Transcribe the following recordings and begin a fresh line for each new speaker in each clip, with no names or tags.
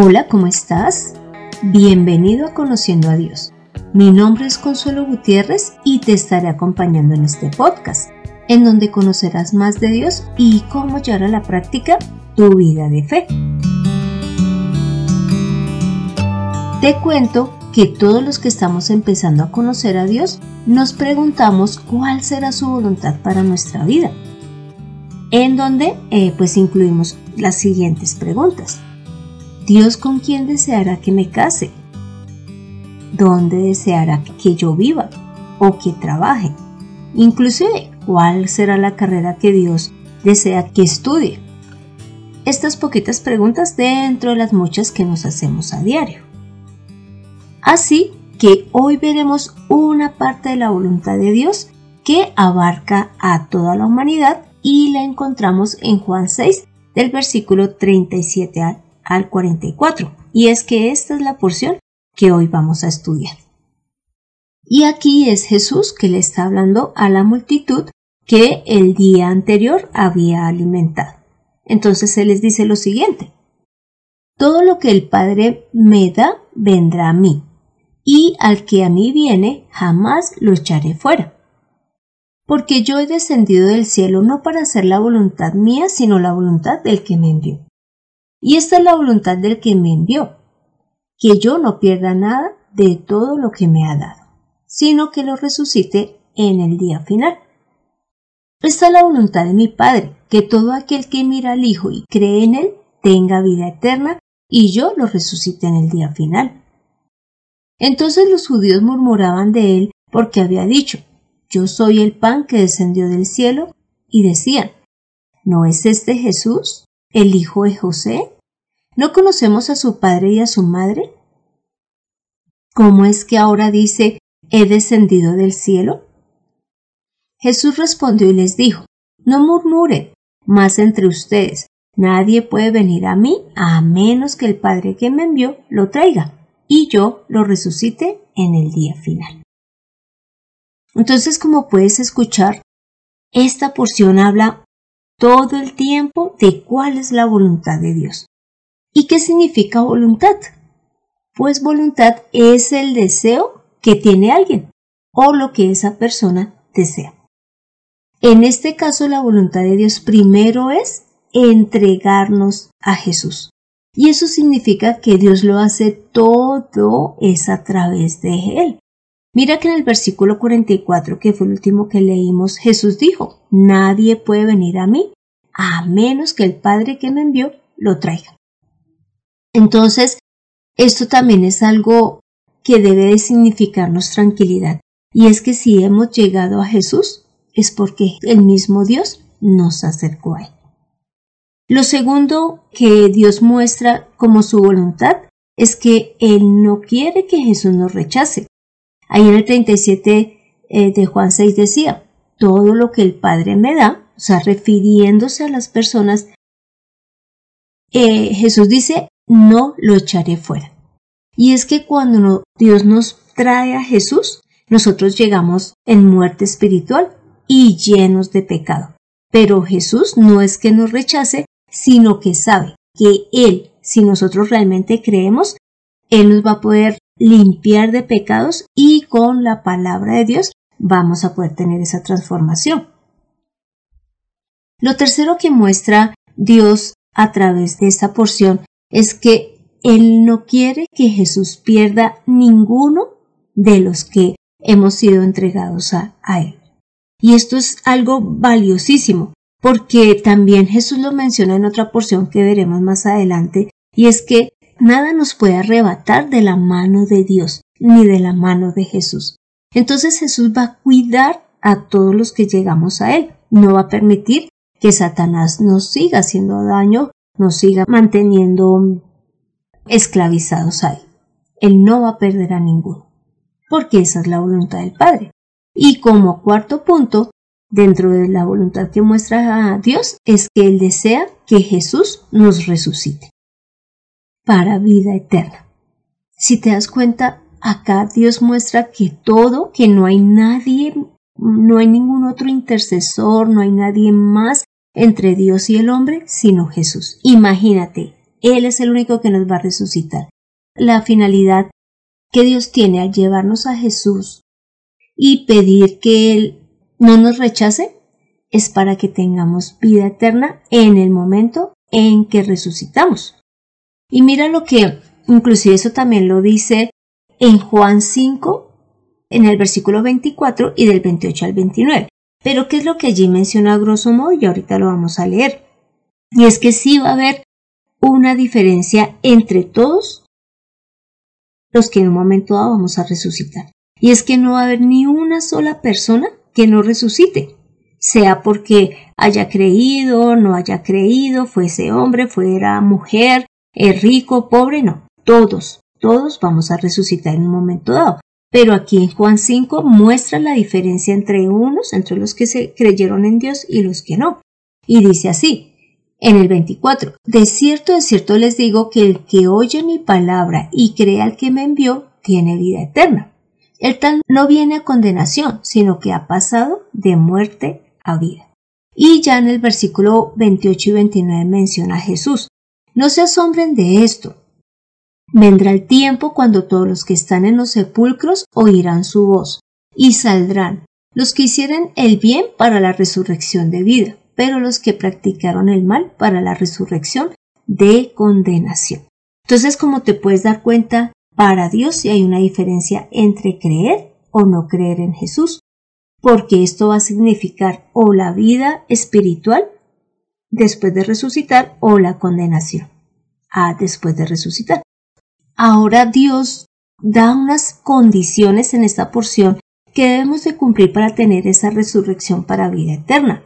Hola, ¿cómo estás? Bienvenido a Conociendo a Dios. Mi nombre es Consuelo Gutiérrez y te estaré acompañando en este podcast, en donde conocerás más de Dios y cómo llevar a la práctica tu vida de fe. Te cuento que todos los que estamos empezando a conocer a Dios nos preguntamos cuál será su voluntad para nuestra vida, en donde eh, pues incluimos las siguientes preguntas. Dios con quién deseará que me case, dónde deseará que yo viva o que trabaje, inclusive cuál será la carrera que Dios desea que estudie. Estas poquitas preguntas dentro de las muchas que nos hacemos a diario. Así que hoy veremos una parte de la voluntad de Dios que abarca a toda la humanidad y la encontramos en Juan 6 del versículo 37 al al 44, y es que esta es la porción que hoy vamos a estudiar. Y aquí es Jesús que le está hablando a la multitud que el día anterior había alimentado. Entonces Él les dice lo siguiente, todo lo que el Padre me da vendrá a mí, y al que a mí viene jamás lo echaré fuera. Porque yo he descendido del cielo no para hacer la voluntad mía, sino la voluntad del que me envió. Y esta es la voluntad del que me envió, que yo no pierda nada de todo lo que me ha dado, sino que lo resucite en el día final. Esta es la voluntad de mi Padre, que todo aquel que mira al Hijo y cree en Él tenga vida eterna, y yo lo resucite en el día final. Entonces los judíos murmuraban de él porque había dicho, Yo soy el pan que descendió del cielo, y decían, ¿no es este Jesús, el hijo de José? ¿No conocemos a su padre y a su madre? ¿Cómo es que ahora dice, he descendido del cielo? Jesús respondió y les dijo, no murmuren más entre ustedes, nadie puede venir a mí a menos que el Padre que me envió lo traiga y yo lo resucite en el día final. Entonces, como puedes escuchar, esta porción habla todo el tiempo de cuál es la voluntad de Dios. ¿Y qué significa voluntad? Pues voluntad es el deseo que tiene alguien o lo que esa persona desea. En este caso la voluntad de Dios primero es entregarnos a Jesús. Y eso significa que Dios lo hace todo es a través de Él. Mira que en el versículo 44, que fue el último que leímos, Jesús dijo, nadie puede venir a mí a menos que el Padre que me envió lo traiga. Entonces, esto también es algo que debe de significarnos tranquilidad. Y es que si hemos llegado a Jesús, es porque el mismo Dios nos acercó a Él. Lo segundo que Dios muestra como su voluntad es que Él no quiere que Jesús nos rechace. Ahí en el 37 eh, de Juan 6 decía, todo lo que el Padre me da, o sea, refiriéndose a las personas, eh, Jesús dice, no lo echaré fuera. Y es que cuando Dios nos trae a Jesús, nosotros llegamos en muerte espiritual y llenos de pecado. Pero Jesús no es que nos rechace, sino que sabe que Él, si nosotros realmente creemos, Él nos va a poder limpiar de pecados y con la palabra de Dios vamos a poder tener esa transformación. Lo tercero que muestra Dios a través de esta porción es que Él no quiere que Jesús pierda ninguno de los que hemos sido entregados a, Él. Y esto es algo valiosísimo, porque también Jesús lo menciona en otra porción que veremos más adelante, y es que nada nos puede arrebatar de la mano de Dios, ni de la mano de Jesús. Entonces Jesús va a cuidar a todos los que llegamos a Él, no va a permitir que Satanás nos siga haciendo daño, nos siga manteniendo esclavizados a Él. Él no va a perder a ninguno, porque esa es la voluntad del Padre. Y como cuarto punto, dentro de la voluntad que muestra a Dios, es que Él desea que Jesús nos resucite para vida eterna. Si te das cuenta, acá Dios muestra que todo, que no hay nadie, no hay ningún otro intercesor, no hay nadie más entre Dios y el hombre, sino Jesús. Imagínate, Él es el único que nos va a resucitar. La finalidad que Dios tiene al llevarnos a Jesús y pedir que Él no nos rechace es para que tengamos vida eterna en el momento en que resucitamos. Y mira lo que, inclusive eso también lo dice en Juan 5, en el versículo 24 y del 28 al 29. Pero ¿qué es lo que allí menciona a grosso modo? Y ahorita lo vamos a leer. Y es que sí va a haber una diferencia entre todos los que en un momento dado vamos a resucitar. Y es que no va a haber ni una sola persona que no resucite, sea porque haya creído, no haya creído, fuese hombre, fuera mujer, es rico, pobre, no, todos, todos vamos a resucitar en un momento dado. Pero aquí en Juan 5 muestra la diferencia entre unos, entre los que se creyeron en Dios y los que no. Y dice así, en el 24, de cierto, de cierto les digo que el que oye mi palabra y cree al que me envió, tiene vida eterna. El tal no viene a condenación, sino que ha pasado de muerte a vida. Y ya en el versículo 28 y 29 menciona a Jesús. No se asombren de esto, Vendrá el tiempo cuando todos los que están en los sepulcros oirán su voz, y saldrán los que hicieron el bien para la resurrección de vida, pero los que practicaron el mal para la resurrección de condenación. Entonces, como te puedes dar cuenta, para Dios sí hay una diferencia entre creer o no creer en Jesús, porque esto va a significar o la vida espiritual después de resucitar o la condenación a después de resucitar. Ahora Dios da unas condiciones en esta porción que debemos de cumplir para tener esa resurrección para vida eterna.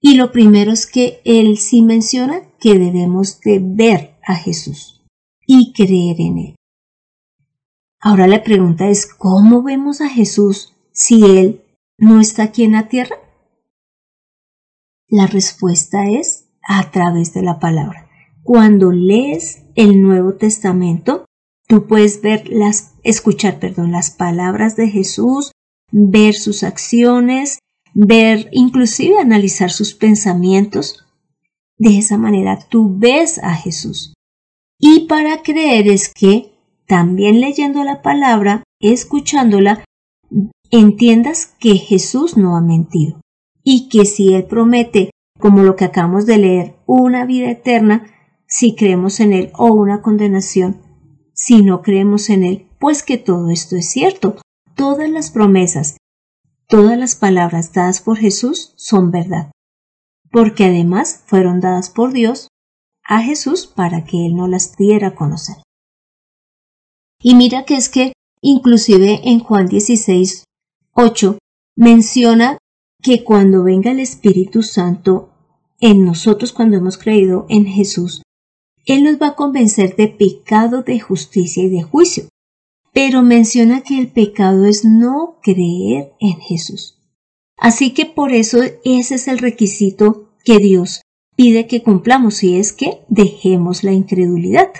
Y lo primero es que Él sí menciona que debemos de ver a Jesús y creer en Él. Ahora la pregunta es, ¿cómo vemos a Jesús si Él no está aquí en la tierra? La respuesta es a través de la palabra. Cuando lees el Nuevo Testamento, Tú puedes ver las, escuchar, perdón, las palabras de Jesús, ver sus acciones, ver, inclusive analizar sus pensamientos. De esa manera tú ves a Jesús. Y para creer es que también leyendo la palabra, escuchándola, entiendas que Jesús no ha mentido y que si Él promete, como lo que acabamos de leer, una vida eterna, si creemos en Él o una condenación, si no creemos en Él, pues que todo esto es cierto. Todas las promesas, todas las palabras dadas por Jesús son verdad, porque además fueron dadas por Dios a Jesús para que Él no las diera a conocer. Y mira que es que inclusive en Juan 16, 8 menciona que cuando venga el Espíritu Santo en nosotros cuando hemos creído en Jesús, él nos va a convencer de pecado, de justicia y de juicio. Pero menciona que el pecado es no creer en Jesús. Así que por eso ese es el requisito que Dios pide que cumplamos y es que dejemos la incredulidad.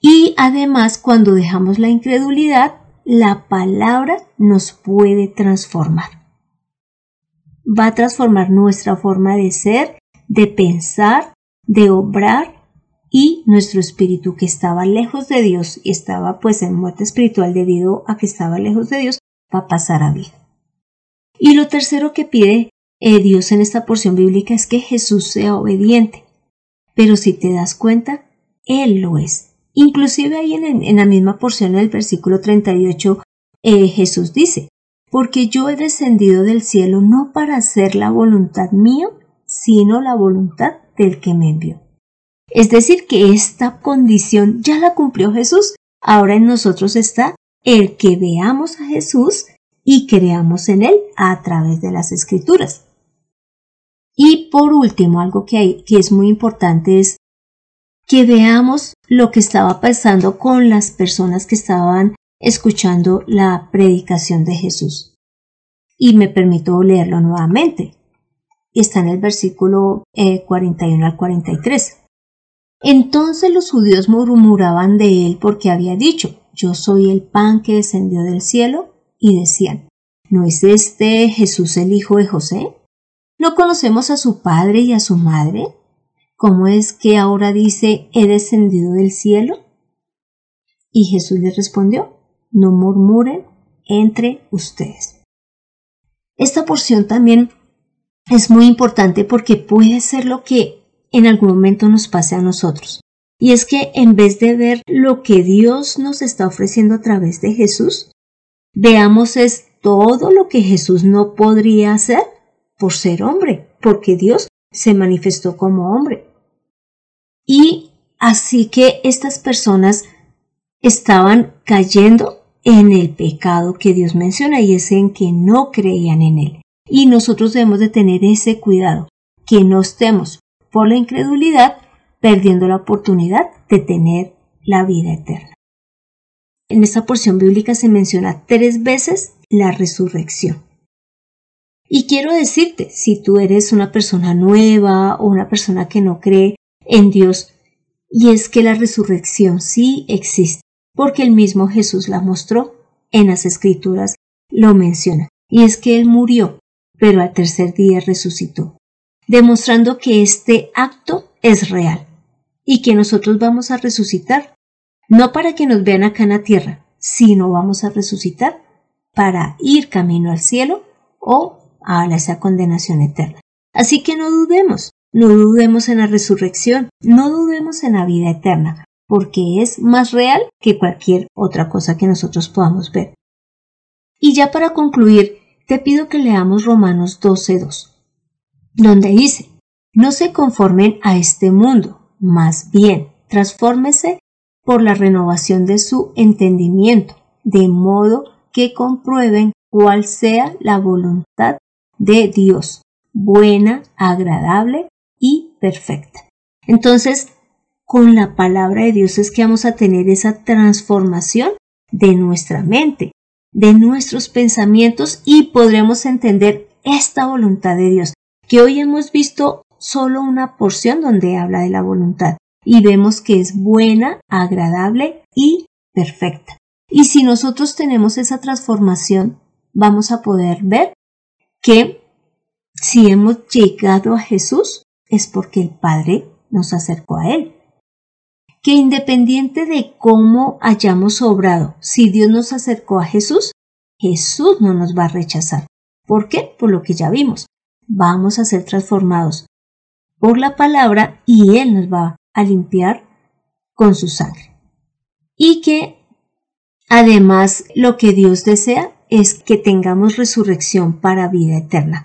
Y además cuando dejamos la incredulidad, la palabra nos puede transformar. Va a transformar nuestra forma de ser, de pensar, de obrar y nuestro espíritu que estaba lejos de Dios y estaba pues en muerte espiritual debido a que estaba lejos de Dios va a pasar a vida. Y lo tercero que pide eh, Dios en esta porción bíblica es que Jesús sea obediente. Pero si te das cuenta, Él lo es. Inclusive ahí en, la misma porción del versículo 38 eh, Jesús dice, porque yo he descendido del cielo no para hacer la voluntad mía, sino la voluntad del que me envió. Es decir, que esta condición ya la cumplió Jesús. Ahora en nosotros está el que veamos a Jesús y creamos en Él a través de las escrituras. Y por último, algo que, hay, que es muy importante es que veamos lo que estaba pasando con las personas que estaban escuchando la predicación de Jesús. Y me permito leerlo nuevamente. Está en el versículo 41 eh, al 43. Entonces los judíos murmuraban de él porque había dicho, yo soy el pan que descendió del cielo, y decían, ¿no es este Jesús el hijo de José? ¿No conocemos a su padre y a su madre? ¿cómo es que ahora dice he descendido del cielo? Y Jesús le respondió, no murmuren entre ustedes. Esta porción también es muy importante porque puede ser lo que en algún momento nos pase a nosotros. Y es que en vez de ver lo que Dios nos está ofreciendo a través de Jesús, veamos es todo lo que Jesús no podría hacer por ser hombre, porque Dios se manifestó como hombre. Y así que estas personas estaban cayendo en el pecado que Dios menciona y es en que no creían en Él. Y nosotros debemos de tener ese cuidado, que no estemos por la incredulidad perdiendo la oportunidad de tener la vida eterna. En esta porción bíblica se menciona tres veces la resurrección. Y quiero decirte, si tú eres una persona nueva o una persona que no cree en Dios, y es que la resurrección sí existe, porque el mismo Jesús la mostró en las escrituras, lo menciona, y es que Él murió, pero al tercer día resucitó, demostrando que este acto es real y que nosotros vamos a resucitar, no para que nos vean acá en la tierra, sino vamos a resucitar para ir camino al cielo o a esa condenación eterna. Así que no dudemos, no dudemos en la resurrección, no dudemos en la vida eterna, porque es más real que cualquier otra cosa que nosotros podamos ver. Y ya para concluir, te pido que leamos Romanos 12.2, donde dice, no se conformen a este mundo, más bien, transfórmese por la renovación de su entendimiento, de modo que comprueben cuál sea la voluntad de Dios, buena, agradable y perfecta. Entonces, con la palabra de Dios es que vamos a tener esa transformación de nuestra mente, de nuestros pensamientos y podremos entender esta voluntad de Dios, que hoy hemos visto solo una porción donde habla de la voluntad y vemos que es buena, agradable y perfecta. Y si nosotros tenemos esa transformación, vamos a poder ver que si hemos llegado a Jesús es porque el Padre nos acercó a Él. Que independiente de cómo hayamos obrado, si Dios nos acercó a Jesús, Jesús no nos va a rechazar. ¿Por qué? Por lo que ya vimos. Vamos a ser transformados por la palabra y Él nos va a limpiar con su sangre. Y que Además, lo que Dios desea es que tengamos resurrección para vida eterna.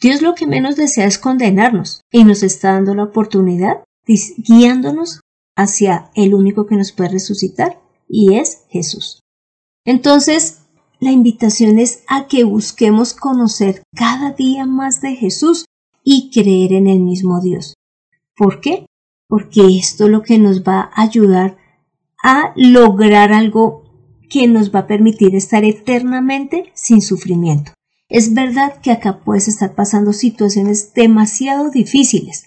Dios lo que menos desea es condenarnos y nos está dando la oportunidad, guiándonos hacia el único que nos puede resucitar y es Jesús. Entonces, la invitación es a que busquemos conocer cada día más de Jesús y creer en el mismo Dios. ¿Por qué? Porque esto es lo que nos va a ayudar a lograr algo que nos va a permitir estar eternamente sin sufrimiento. Es verdad que acá puedes estar pasando situaciones demasiado difíciles,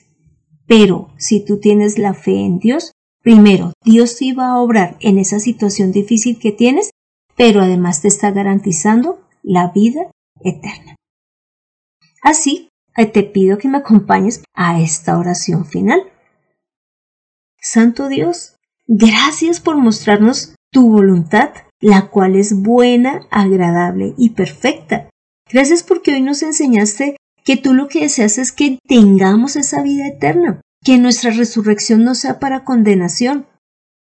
pero si tú tienes la fe en Dios, primero, Dios te va a obrar en esa situación difícil que tienes, pero además te está garantizando la vida eterna. Así, te pido que me acompañes a esta oración final. Santo Dios, gracias por mostrarnos tu voluntad la cual es buena, agradable y perfecta. Gracias porque hoy nos enseñaste que tú lo que deseas es que tengamos esa vida eterna, que nuestra resurrección no sea para condenación.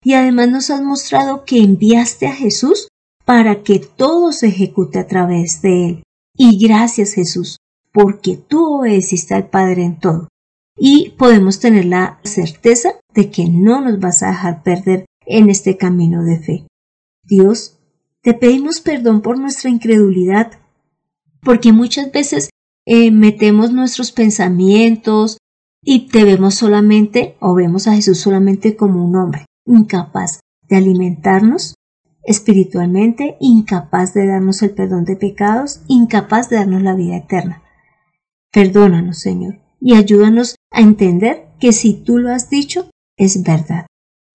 Y además nos has mostrado que enviaste a Jesús para que todo se ejecute a través de él. Y gracias Jesús, porque tú obedeciste al Padre en todo. Y podemos tener la certeza de que no nos vas a dejar perder en este camino de fe. Dios, te pedimos perdón por nuestra incredulidad, porque muchas veces eh, metemos nuestros pensamientos y te vemos solamente o vemos a Jesús solamente como un hombre, incapaz de alimentarnos espiritualmente, incapaz de darnos el perdón de pecados, incapaz de darnos la vida eterna. Perdónanos, Señor, y ayúdanos a entender que si tú lo has dicho, es verdad.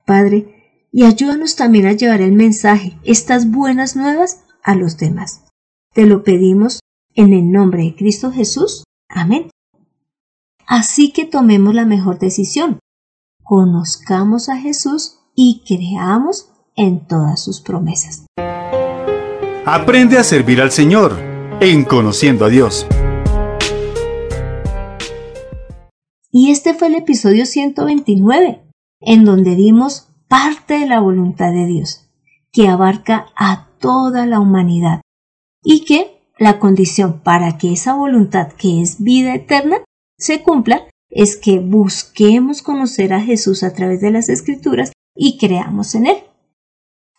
Padre, y ayúdanos también a llevar el mensaje, estas buenas nuevas, a los demás. Te lo pedimos en el nombre de Cristo Jesús. Amén. Así que tomemos la mejor decisión, conozcamos a Jesús y creamos en todas sus promesas.
Aprende a servir al Señor en Conociendo a Dios.
Y este fue el episodio 129, en donde vimos parte de la voluntad de Dios, que abarca a toda la humanidad y que la condición para que esa voluntad, que es vida eterna, se cumpla es que busquemos conocer a Jesús a través de las escrituras y creamos en Él.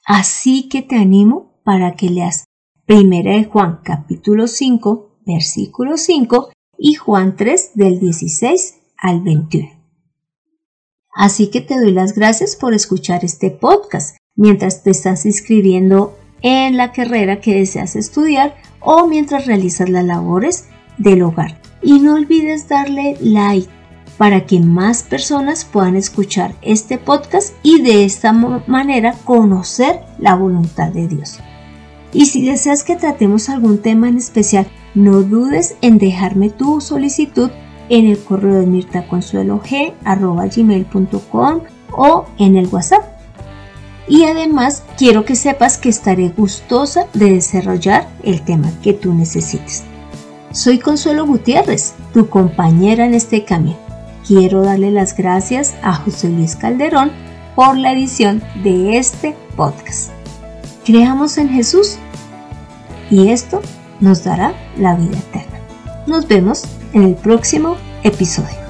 Así que te animo para que leas Primera de Juan capítulo 5, versículo 5 y Juan 3 del 16 al 21. Así que te doy las gracias por escuchar este podcast mientras te estás inscribiendo en la carrera que deseas estudiar o mientras realizas las labores del hogar. Y no olvides darle like para que más personas puedan escuchar este podcast y de esta manera conocer la voluntad de Dios. Y si deseas que tratemos algún tema en especial, no dudes en dejarme tu solicitud en el correo de mirtaconsuelog.com o en el WhatsApp. Y además quiero que sepas que estaré gustosa de desarrollar el tema que tú necesites. Soy Consuelo Gutiérrez, tu compañera en este camino quiero darle las gracias a José Luis Calderón por la edición de este podcast. Creamos en Jesús y esto nos dará la vida eterna. Nos vemos en el próximo episodio.